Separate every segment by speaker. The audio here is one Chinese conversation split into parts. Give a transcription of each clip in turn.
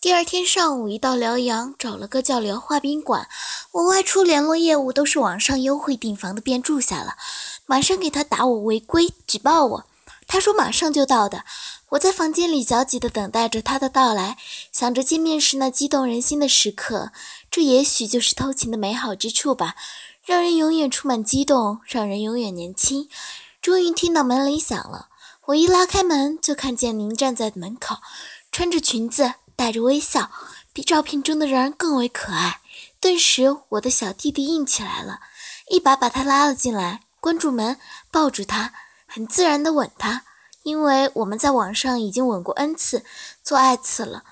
Speaker 1: 第二天上午，一到辽阳，找了个叫辽化宾馆。我外出联络业务都是网上优惠订房的，便住下了。马上给他打我违规，举报我。他说马上就到的。我在房间里焦急地等待着他的到来，想着见面时那激动人心的时刻。这也许就是偷情的美好之处吧，让人永远充满激动，让人永远年轻。终于听到门铃响了，我一拉开门，就看见您站在门口，穿着裙子。带着微笑，比照片中的人更为可爱。顿时，我的小弟弟硬起来了，一把把他拉了进来，关住门，抱住他，很自然地吻他。因为我们在网上已经吻过 n 次，做爱次了，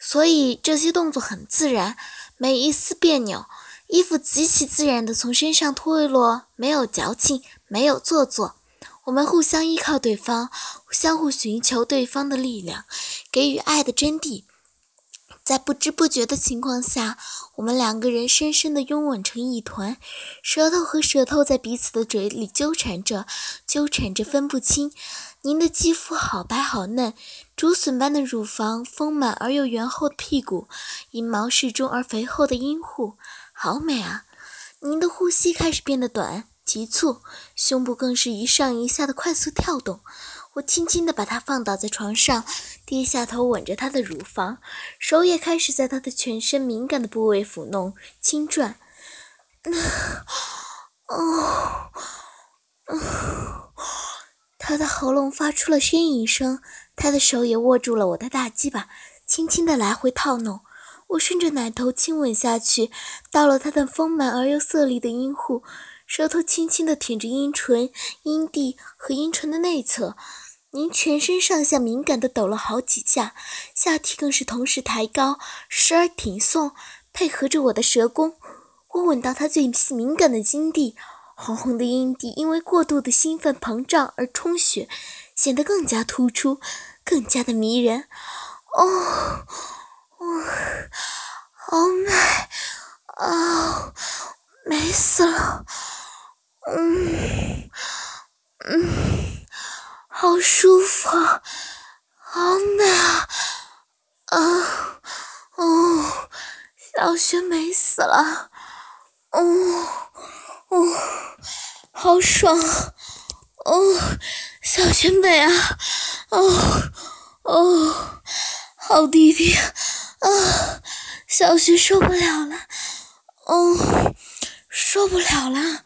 Speaker 1: 所以这些动作很自然，没一丝别扭。衣服极其自然地从身上脱落，没有矫情，没有做作。我们互相依靠对方，相互寻求对方的力量，给予爱的真谛。在不知不觉的情况下，我们两个人深深的拥吻成一团，舌头和舌头在彼此的嘴里纠缠着，纠缠着分不清。您的肌肤好白好嫩，竹笋般的乳房，丰满而又圆厚的屁股，阴毛适中而肥厚的阴户，好美啊！您的呼吸开始变得短、急促，胸部更是一上一下的快速跳动。我轻轻地把她放倒在床上，低下头吻着她的乳房，手也开始在她的全身敏感的部位抚弄、轻转。哦，她的喉咙发出了呻吟声，她的手也握住了我的大鸡巴，轻轻地来回套弄。我顺着奶头亲吻下去，到了她的丰满而又色厉的阴户，舌头轻轻地舔着阴唇、阴蒂和阴唇的内侧。您全身上下敏感地抖了好几下，下体更是同时抬高，时而挺送，配合着我的舌弓。我吻到他最敏感的阴蒂，红红的阴蒂因为过度的兴奋膨胀而充血，显得更加突出，更加的迷人。哦，哦，好美，啊，美死了，嗯，嗯。舒服，好美啊！啊，哦，小雪美死了，哦，哦，好爽，哦，小雪美啊，哦，哦，好弟弟，啊，小雪受不了了，哦，受不了了，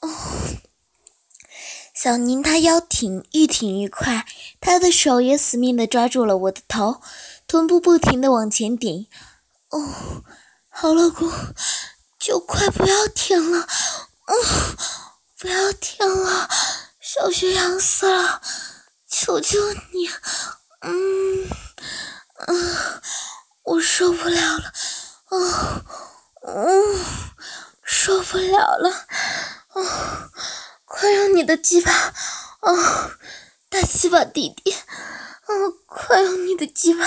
Speaker 1: 哦。小宁，他腰挺，愈挺愈快，他的手也死命地抓住了我的头，臀部不停地往前顶。哦，好老公，就快不要停了，嗯，不要停了，小雪痒死了，求求你，嗯，嗯，我受不了了，嗯，嗯，受不了了，嗯。快用你的鸡巴，哦，大鸡巴弟弟，哦，快用你的鸡巴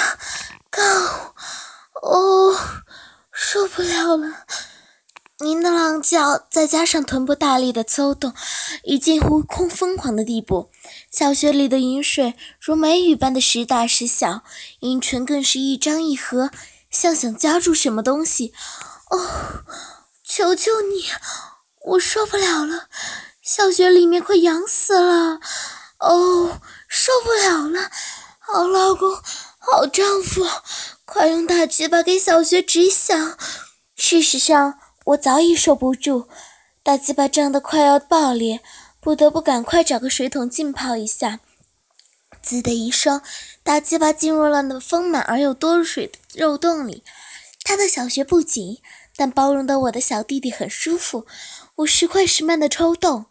Speaker 1: 干哦，受不了了！您的狼叫，再加上臀部大力的抽动，已近乎空疯狂的地步。小穴里的饮水如梅雨般的时大时小，阴唇更是一张一合，像想夹住什么东西。哦，求求你，我受不了了！小学里面快痒死了，哦，受不了了！好老公，好丈夫，快用大鸡巴给小学止响！事实上，我早已受不住，大鸡巴胀得快要爆裂，不得不赶快找个水桶浸泡一下。滋的一声，大鸡巴进入了那丰满而又多水的肉洞里。他的小穴不紧，但包容的我的小弟弟很舒服。我时快时慢的抽动，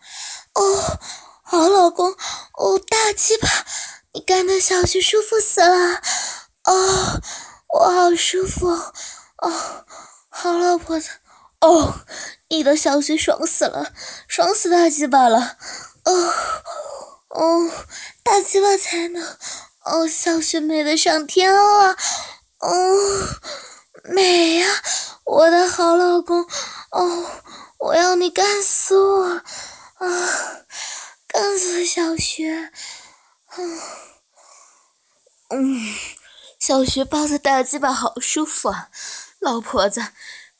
Speaker 1: 哦，好老公，哦，大鸡巴，你干的小穴舒服死了，哦，我好舒服，哦，好老婆子，哦，你的小穴爽死了，爽死大鸡巴了，哦，哦，大鸡巴才能，哦，小穴美得上天啊，哦，美呀，我的好老公，哦。我要你干死我啊！干死小雪！嗯，小学抱着大鸡巴好舒服啊，老婆子，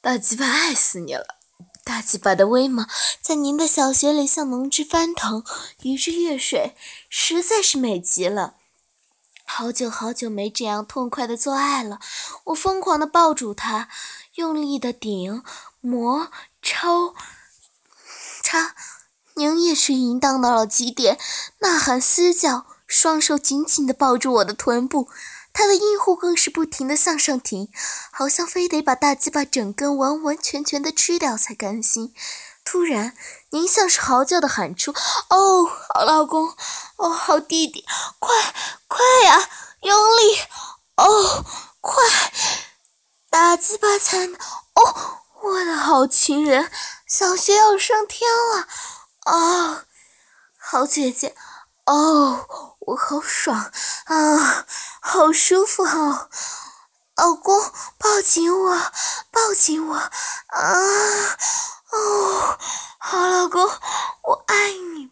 Speaker 1: 大鸡巴爱死你了！大鸡巴的威猛在您的小穴里像浓汁翻腾，鱼之跃水，实在是美极了。好久好久没这样痛快的做爱了，我疯狂的抱住他，用力的顶、磨、抽、插，您也是淫荡到了极点，呐喊嘶叫，双手紧紧的抱住我的臀部。他的阴户更是不停的向上挺，好像非得把大鸡巴整根完完全全的吃掉才甘心。突然，您像是嚎叫的喊出：“哦，好老公，哦，好弟弟，快快呀，用力，哦，快！大鸡巴才……哦，我的好情人，小学要升天了，哦，好姐姐，哦。”我好爽啊，好舒服哦！老公，抱紧我，抱紧我啊！哦，好老公，我爱你。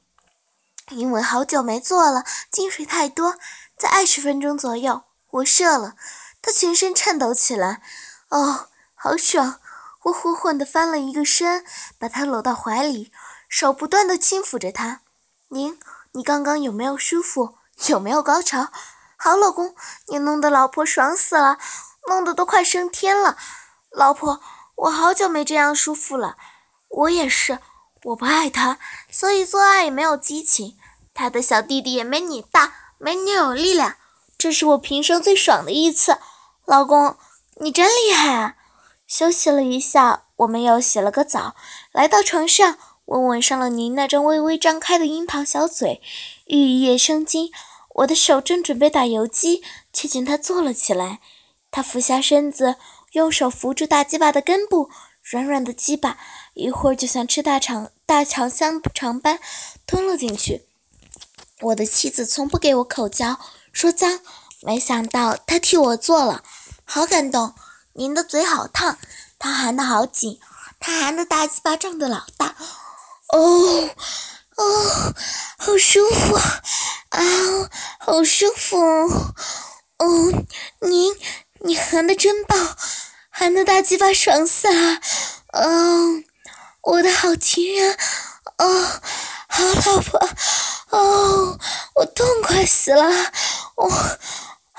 Speaker 1: 因为好久没做了，精水太多，在二十分钟左右，我射了。他全身颤抖起来，哦，好爽！我缓缓地翻了一个身，把他搂到怀里，手不断地轻抚着他。您，你刚刚有没有舒服？有没有高潮？好，老公，你弄得老婆爽死了，弄得都快升天了。老婆，我好久没这样舒服了。我也是，我不爱他，所以做爱也没有激情。他的小弟弟也没你大，没你有力量。这是我平生最爽的一次。老公，你真厉害啊！休息了一下，我们又洗了个澡，来到床上。我吻上了您那张微微张开的樱桃小嘴，欲夜生津。我的手正准备打游击，却见他坐了起来。他俯下身子，用手扶住大鸡巴的根部，软软的鸡巴，一会儿就像吃大肠大肠香肠般吞了进去。我的妻子从不给我口交，说脏，没想到他替我做了，好感动。您的嘴好烫，他含的好紧，他含的大鸡巴胀的老大。哦，哦，好舒服啊！啊，好舒服！哦，您，你含的真棒，含的大鸡巴爽死了！嗯，我的好情人，哦，好老婆，哦，我痛快死了！哦，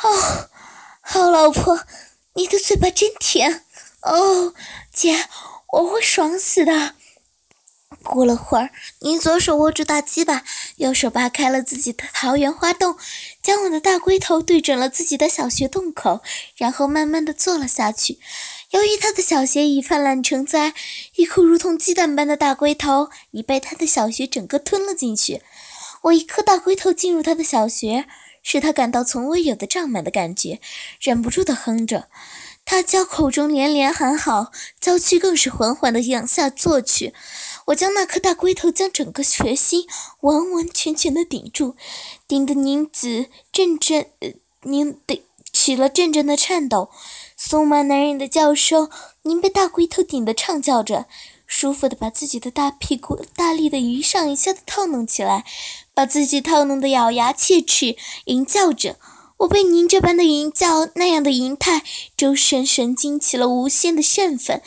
Speaker 1: 哦，好老婆，你的嘴巴真甜！哦，姐，我会爽死的。过了会儿，您左手握住大鸡巴，右手扒开了自己的桃源花洞，将我的大龟头对准了自己的小穴洞口，然后慢慢的坐了下去。由于他的小穴已泛滥成灾，一颗如同鸡蛋般的大龟头已被他的小穴整个吞了进去。我一颗大龟头进入他的小穴，使他感到从未有的胀满的感觉，忍不住的哼着。他娇口中连连喊好，娇躯更是缓缓地仰下坐去。我将那颗大龟头将整个穴心完完全全地顶住，顶得宁子阵阵，宁得起了阵阵的颤抖。松满男人的叫声，您被大龟头顶得唱叫着，舒服的把自己的大屁股大力的一上一下的套弄起来，把自己套弄得咬牙切齿，淫叫着。我被您这般的淫叫，那样的淫态，周身神经起了无限的振奋，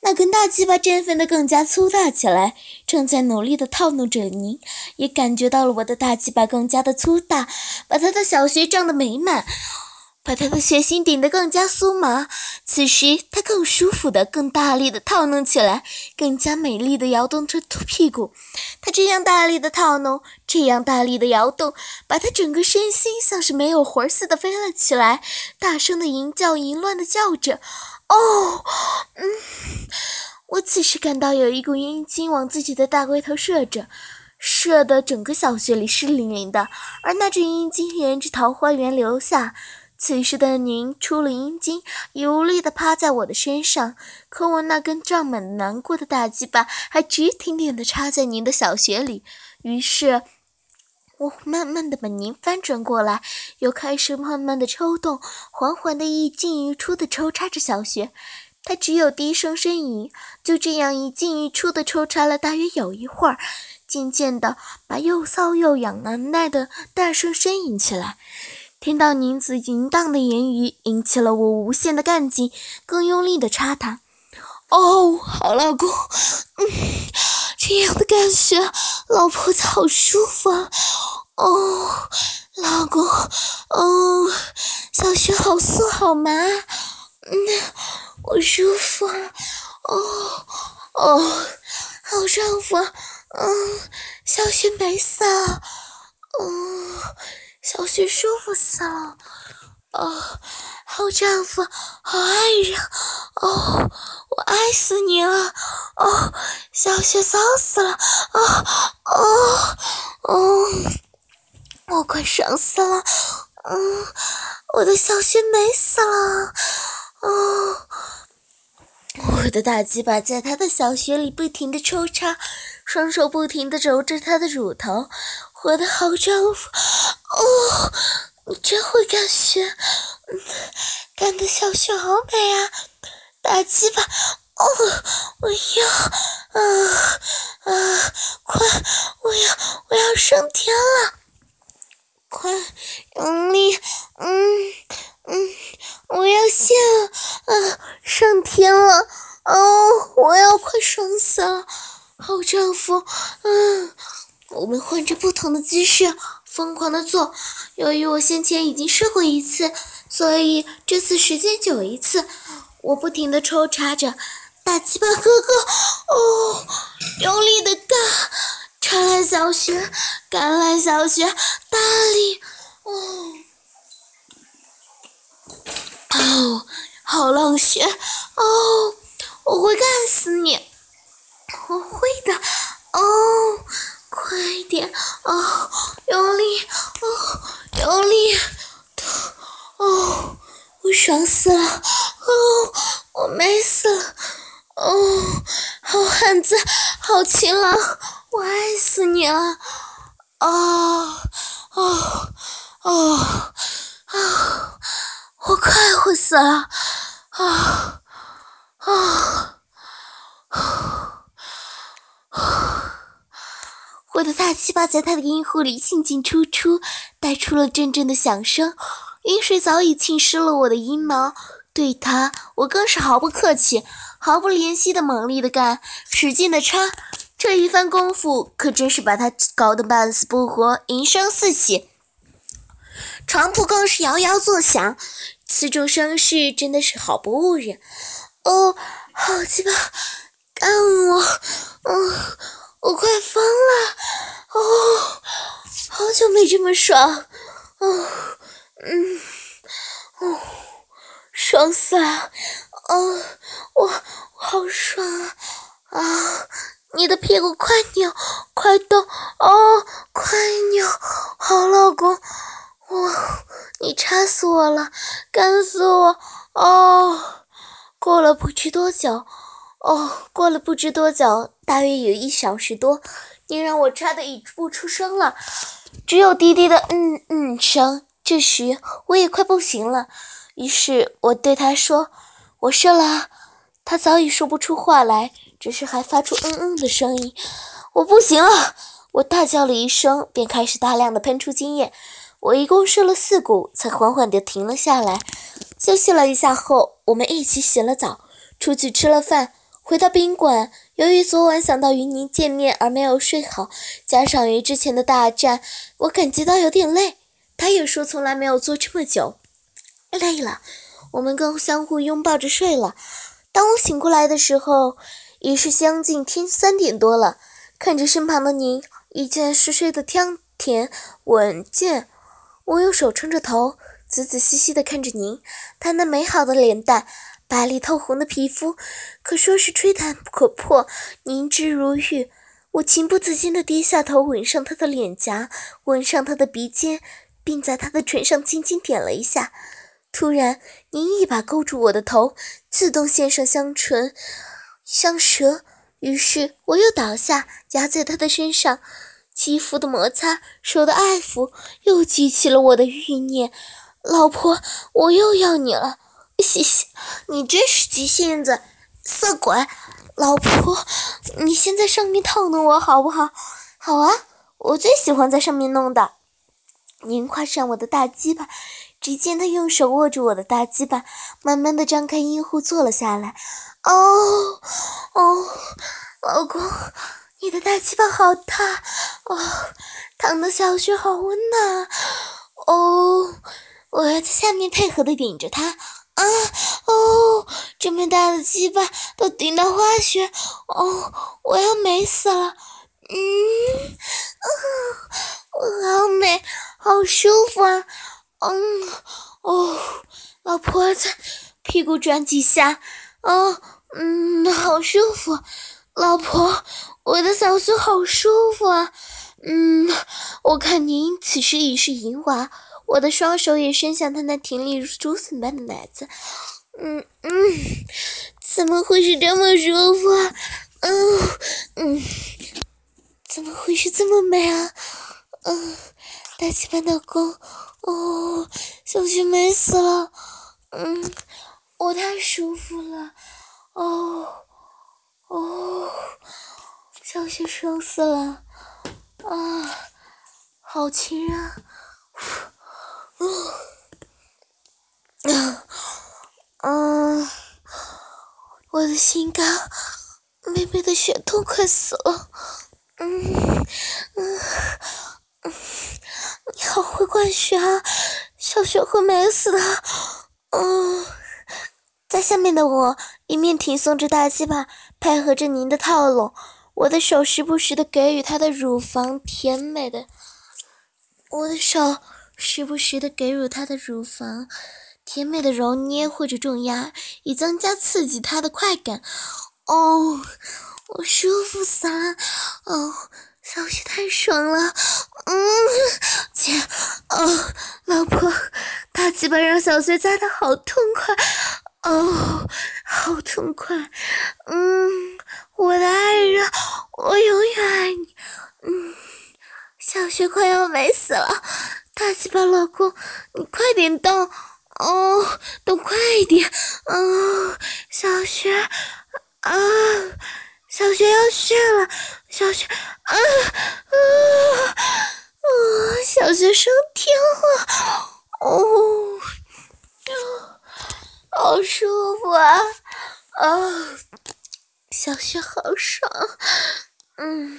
Speaker 1: 那根大鸡巴振奋的更加粗大起来，正在努力的套弄着您，也感觉到了我的大鸡巴更加的粗大，把他的小穴胀得美满。把他的血心顶得更加酥麻，此时他更舒服的、更大力的套弄起来，更加美丽的摇动着屁股。他这样大力的套弄，这样大力的摇动，把他整个身心像是没有魂似的飞了起来，大声的淫叫、淫乱的叫着。哦，嗯，我此时感到有一股阴茎往自己的大龟头射着，射的整个小穴里湿淋淋的，而那只阴茎沿着桃花源流下。此时的您出了阴茎，已无力地趴在我的身上，可我那根胀满难过的大鸡巴还直挺挺地插在您的小穴里。于是，我慢慢地把您翻转过来，又开始慢慢地抽动，缓缓地一进一出地抽插着小穴。他只有低声呻吟，就这样一进一出地抽插了大约有一会儿，渐渐地把又骚又痒难耐的大声呻吟起来。听到宁子淫荡的言语，引起了我无限的干劲，更用力的插他。哦，好老公，嗯，这样的感觉，老婆子好舒服啊。哦，老公，哦，小雪好酥好麻，嗯，我舒服啊。哦，哦，好丈夫，嗯，小雪美死了。小雪舒服死了，哦，好丈夫，好爱人，哦，我爱死你了，哦，小雪骚死了，哦，哦，哦，我快爽死了，嗯，我的小雪美死了，哦，我的大鸡巴在他的小穴里不停的抽插，双手不停的揉着他的乳头。我的好丈夫，哦，你真会干学，干的小雪好美啊！大鸡巴，哦，我要，啊啊，快，我要，我要升天了，快，用力，嗯嗯，我要下，啊，上天了，哦，我要快爽死了，好丈夫，嗯。我们换着不同的姿势，疯狂的做。由于我先前已经试过一次，所以这次时间久一次。我不停的抽插着，大鸡巴哥哥，哦，用力的干，插来小穴，干来小穴，大力，哦，哦，好浪血，哦，我会干死你，我会的，哦。快点。哦，用力哦，用力，哦，我爽死了哦，我美死了哦，好汉子，好情郎，我爱死你了。哦哦哦啊，我快活死了。啊啊啊！我的大鸡巴在他的阴户里进进出出，带出了阵阵的响声。阴水早已浸湿了我的阴毛，对他，我更是毫不客气，毫不怜惜的猛力的干，使劲的插。这一番功夫可真是把他搞得半死不活，淫声四起，床铺更是摇摇作响。此种声势真的是好不误人。哦，好鸡巴，干我，嗯。我快疯了！哦，没这么爽！哦，嗯，哦，爽死了！哦，我我好爽啊！啊，你的屁股快扭，快动！哦，快扭！好老公，我你插死我了，干死我！哦，过了不知多久。哦，过了不知多久，大约有一小时多，你让我插的已不出声了，只有低低的嗯嗯声。这时我也快不行了，于是我对他说：“我射了。”他早已说不出话来，只是还发出嗯嗯的声音。我不行了，我大叫了一声，便开始大量的喷出精液。我一共射了四股，才缓缓地停了下来。休息了一下后，我们一起洗了澡，出去吃了饭。回到宾馆，由于昨晚想到与您见面而没有睡好，加上与之前的大战，我感觉到有点累。他也说从来没有坐这么久，累了。我们更相互拥抱着睡了。当我醒过来的时候，已是将近天三点多了。看着身旁的您，依旧是睡得香甜稳健。我用手撑着头，仔仔细细地看着您，他那美好的脸蛋。白里透红的皮肤，可说是吹弹可破，凝脂如玉。我情不自禁地低下头，吻上他的脸颊，吻上他的鼻尖，并在他的唇上轻轻点了一下。突然，您一把勾住我的头，自动献上香唇、香舌。于是我又倒下，压在他的身上，肌肤的摩擦，手的爱抚，又激起了我的欲念。老婆，我又要你了。嘻嘻，你真是急性子，色鬼！老婆，你先在上面套弄我好不好？好啊，我最喜欢在上面弄的。您跨上我的大鸡巴。只见他用手握住我的大鸡巴，慢慢的张开阴户坐了下来。哦哦，老公，你的大鸡巴好大哦，烫的小穴好温暖哦，我要在下面配合的顶着他。啊哦，这么大的鸡巴都顶到花穴哦，我要美死了。嗯，嗯，好美，好舒服啊。嗯，哦，老婆子，屁股转几下，哦，嗯，好舒服，老婆，我的小穴好舒服啊，嗯，我看您此时已是淫娃，我的双手也伸向他那挺立如竹笋般的奶子，嗯嗯，怎么会是这么舒服啊？嗯嗯，怎么会是这么美啊？嗯，大鸡巴老公。哦，小雪美死了，嗯，我太舒服了，哦哦，小雪爽死了，啊，好亲人，嗯嗯，我的心肝，妹妹的血都快死了，嗯嗯嗯。你好会灌血啊，小雪会美死的。嗯，在下面的我一面挺送着大鸡巴，配合着您的套路，我的手时不时的给予她的乳房甜美的，我的手时不时的给予她的乳房甜美的揉捏或者重压，以增加刺激她的快感。哦，我舒服死了。哦。小雪太爽了，嗯，姐，哦，老婆，大鸡巴让小雪扎的好痛快，哦，好痛快，嗯，我的爱人，我永远爱你，嗯，小雪快要美死了，大鸡巴老公，你快点动，哦，动快一点，嗯，小雪，啊。小雪要血了，小雪，啊啊啊！小雪升天了，哦，好舒服啊，啊，小雪好爽，嗯，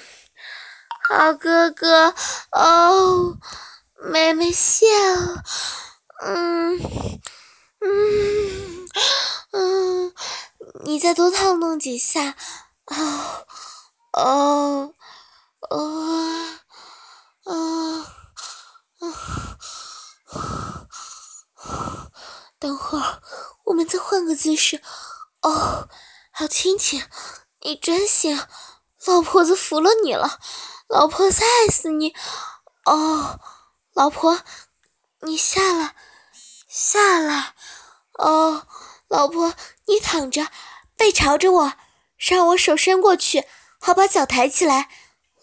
Speaker 1: 好哥哥，哦，妹妹笑，嗯嗯嗯，你再多套弄几下。哦，哦，哦，啊，啊，等会儿我们再换个姿势。哦，好亲亲，你真行，老婆子服了你了，老婆再爱死你。哦，老婆，你下来，下来。哦，老婆，你躺着，背朝着我。让我手伸过去，好把脚抬起来。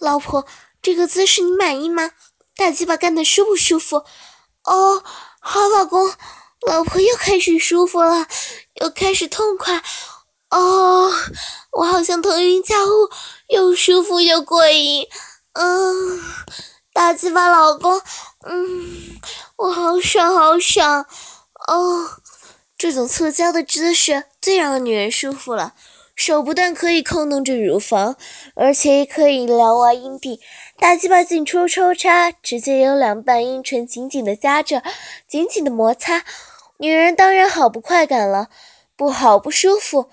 Speaker 1: 老婆，这个姿势你满意吗？大鸡巴干的舒不舒服？哦，好，老公，老婆又开始舒服了，又开始痛快。哦，我好像腾云驾雾，又舒服又过瘾。嗯，大鸡巴老公，嗯，我好爽好爽。哦，这种侧交的姿势最让女人舒服了。手不但可以扣弄着乳房，而且也可以撩挖阴蒂。大鸡巴进出抽插，直接有两瓣阴唇紧紧的夹着，紧紧的摩擦，女人当然好不快感了，不好不舒服。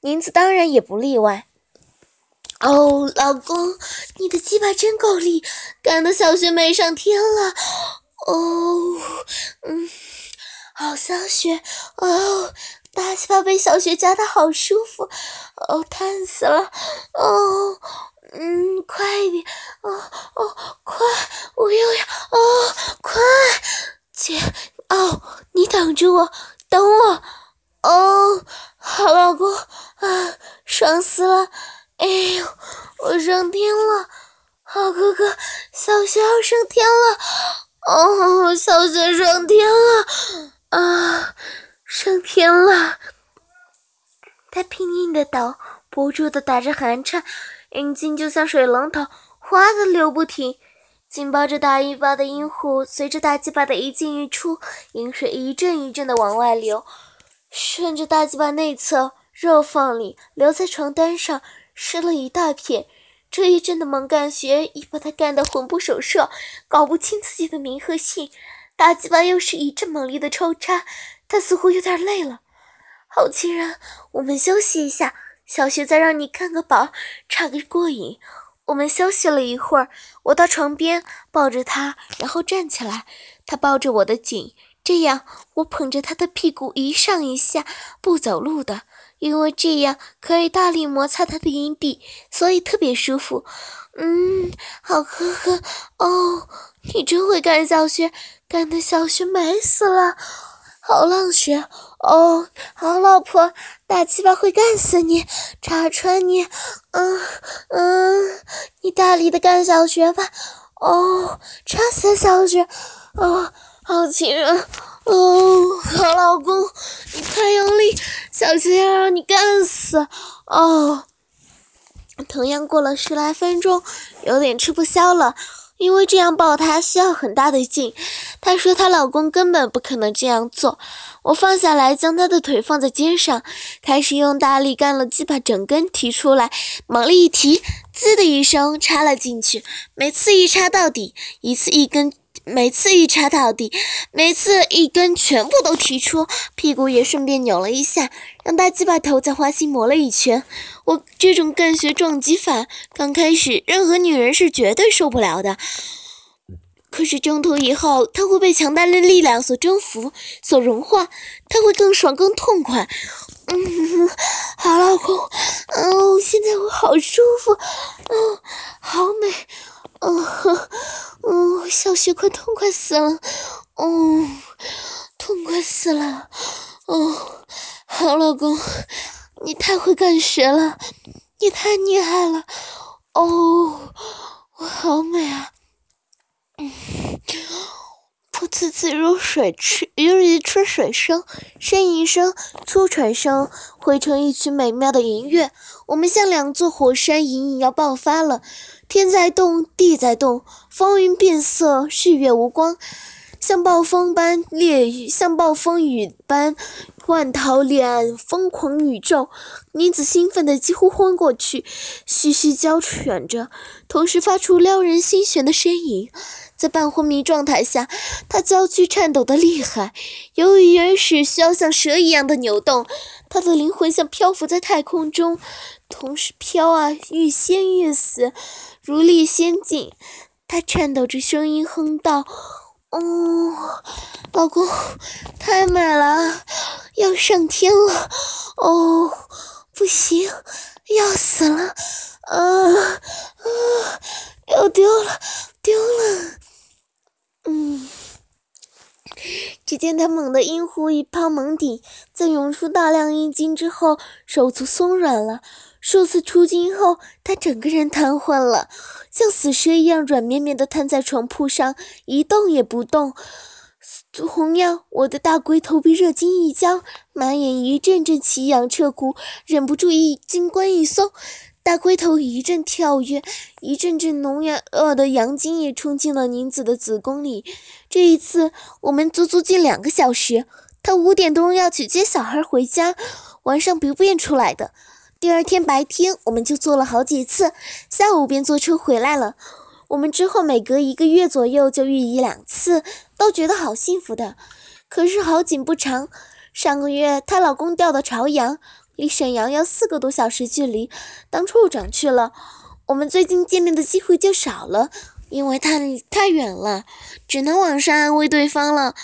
Speaker 1: 宁子当然也不例外。哦，老公，你的鸡巴真够力，干得小雪美上天了。哦，嗯，好小雪，哦。大鸡巴被小雪夹的好舒服，哦，烫死了，哦，嗯，快一点，哦哦，快，我又要，哦，快，姐，哦，你等着我，等我，哦，好老公，啊，爽死了，哎呦，我上天了，好哥哥，小雪要上天了，哦，小雪上天了，啊。上天了，他拼命的抖，不住的打着寒颤，眼睛就像水龙头，哗的流不停。紧抱着大姨巴的阴户，随着大鸡巴的一进一出，阴水一阵一阵的往外流，顺着大鸡巴内侧肉缝里留在床单上，湿了一大片。这一阵的猛干学已把他干得魂不守舍，搞不清自己的名和姓。大鸡巴又是一阵猛烈的抽插，他似乎有点累了。好亲人，我们休息一下，小雪再让你看个饱，插个过瘾。我们休息了一会儿，我到床边抱着他，然后站起来，他抱着我的颈，这样我捧着他的屁股一上一下，不走路的。因为这样可以大力摩擦他的阴蒂，所以特别舒服。嗯，好呵呵哦，你真会干，小雪，干的小雪美死了。好浪雪哦，好老婆，大鸡巴会干死你，插穿你。嗯嗯，你大力的干小雪吧。哦，插死小雪。哦，好亲人。哦，好老公，你太用力，小心要让你干死哦。同样过了十来分钟，有点吃不消了，因为这样抱他需要很大的劲。她说她老公根本不可能这样做。我放下来，将她的腿放在肩上，开始用大力干了鸡巴，整根提出来，猛力一提，滋的一声插了进去，每次一插到底，一次一根。每次一插到底，每次一根全部都提出，屁股也顺便扭了一下，让大鸡巴头在花心磨了一圈。我这种干学撞击法，刚开始任何女人是绝对受不了的。可是中途以后，她会被强大的力量所征服、所融化，她会更爽、更痛快。嗯，好老公，哦，现在我好舒服，嗯，好美。哦，哦，小雪快痛快死了，哦，痛快死了，哦，好老公，你太会干学了，你太厉害了，哦，我好美啊，嗯，噗呲呲如水吃，如鱼吃水声，呻吟声、粗喘声汇成一曲美妙的音乐，我们像两座火山，隐隐要爆发了。天在动，地在动，风云变色，日月无光，像暴风般烈雨，像暴风雨般万桃恋岸，疯狂宇宙。妮子兴奋的几乎昏过去，嘘嘘娇喘着，同时发出撩人心弦的呻吟。在半昏迷状态下，他娇躯颤抖得厉害，由于原始需要像蛇一样的扭动，他的灵魂像漂浮在太空中。同时飘啊，欲仙欲死，如历仙境。他颤抖着声音哼道：“哦，老公，太美了，要上天了。哦，不行，要死了。啊啊，要丢了，丢了。嗯。”只见他猛地阴壶一抛猛顶，在涌出大量阴精之后，手足松软了。数次出精后，他整个人瘫痪了，像死蛇一样软绵绵地瘫在床铺上，一动也不动。同样，我的大龟头被热精一僵，满眼一阵阵奇痒彻骨，忍不住一精关一松，大龟头一阵跳跃，一阵阵浓热的阳精也冲进了宁子的子宫里。这一次，我们足足近两个小时。他五点钟要去接小孩回家，晚上不便出来的。第二天白天，我们就做了好几次，下午便坐车回来了。我们之后每隔一个月左右就遇一两次，都觉得好幸福的。可是好景不长，上个月她老公调到朝阳，离沈阳要四个多小时距离，当处长去了。我们最近见面的机会就少了，因为太太远了，只能网上安慰对方了。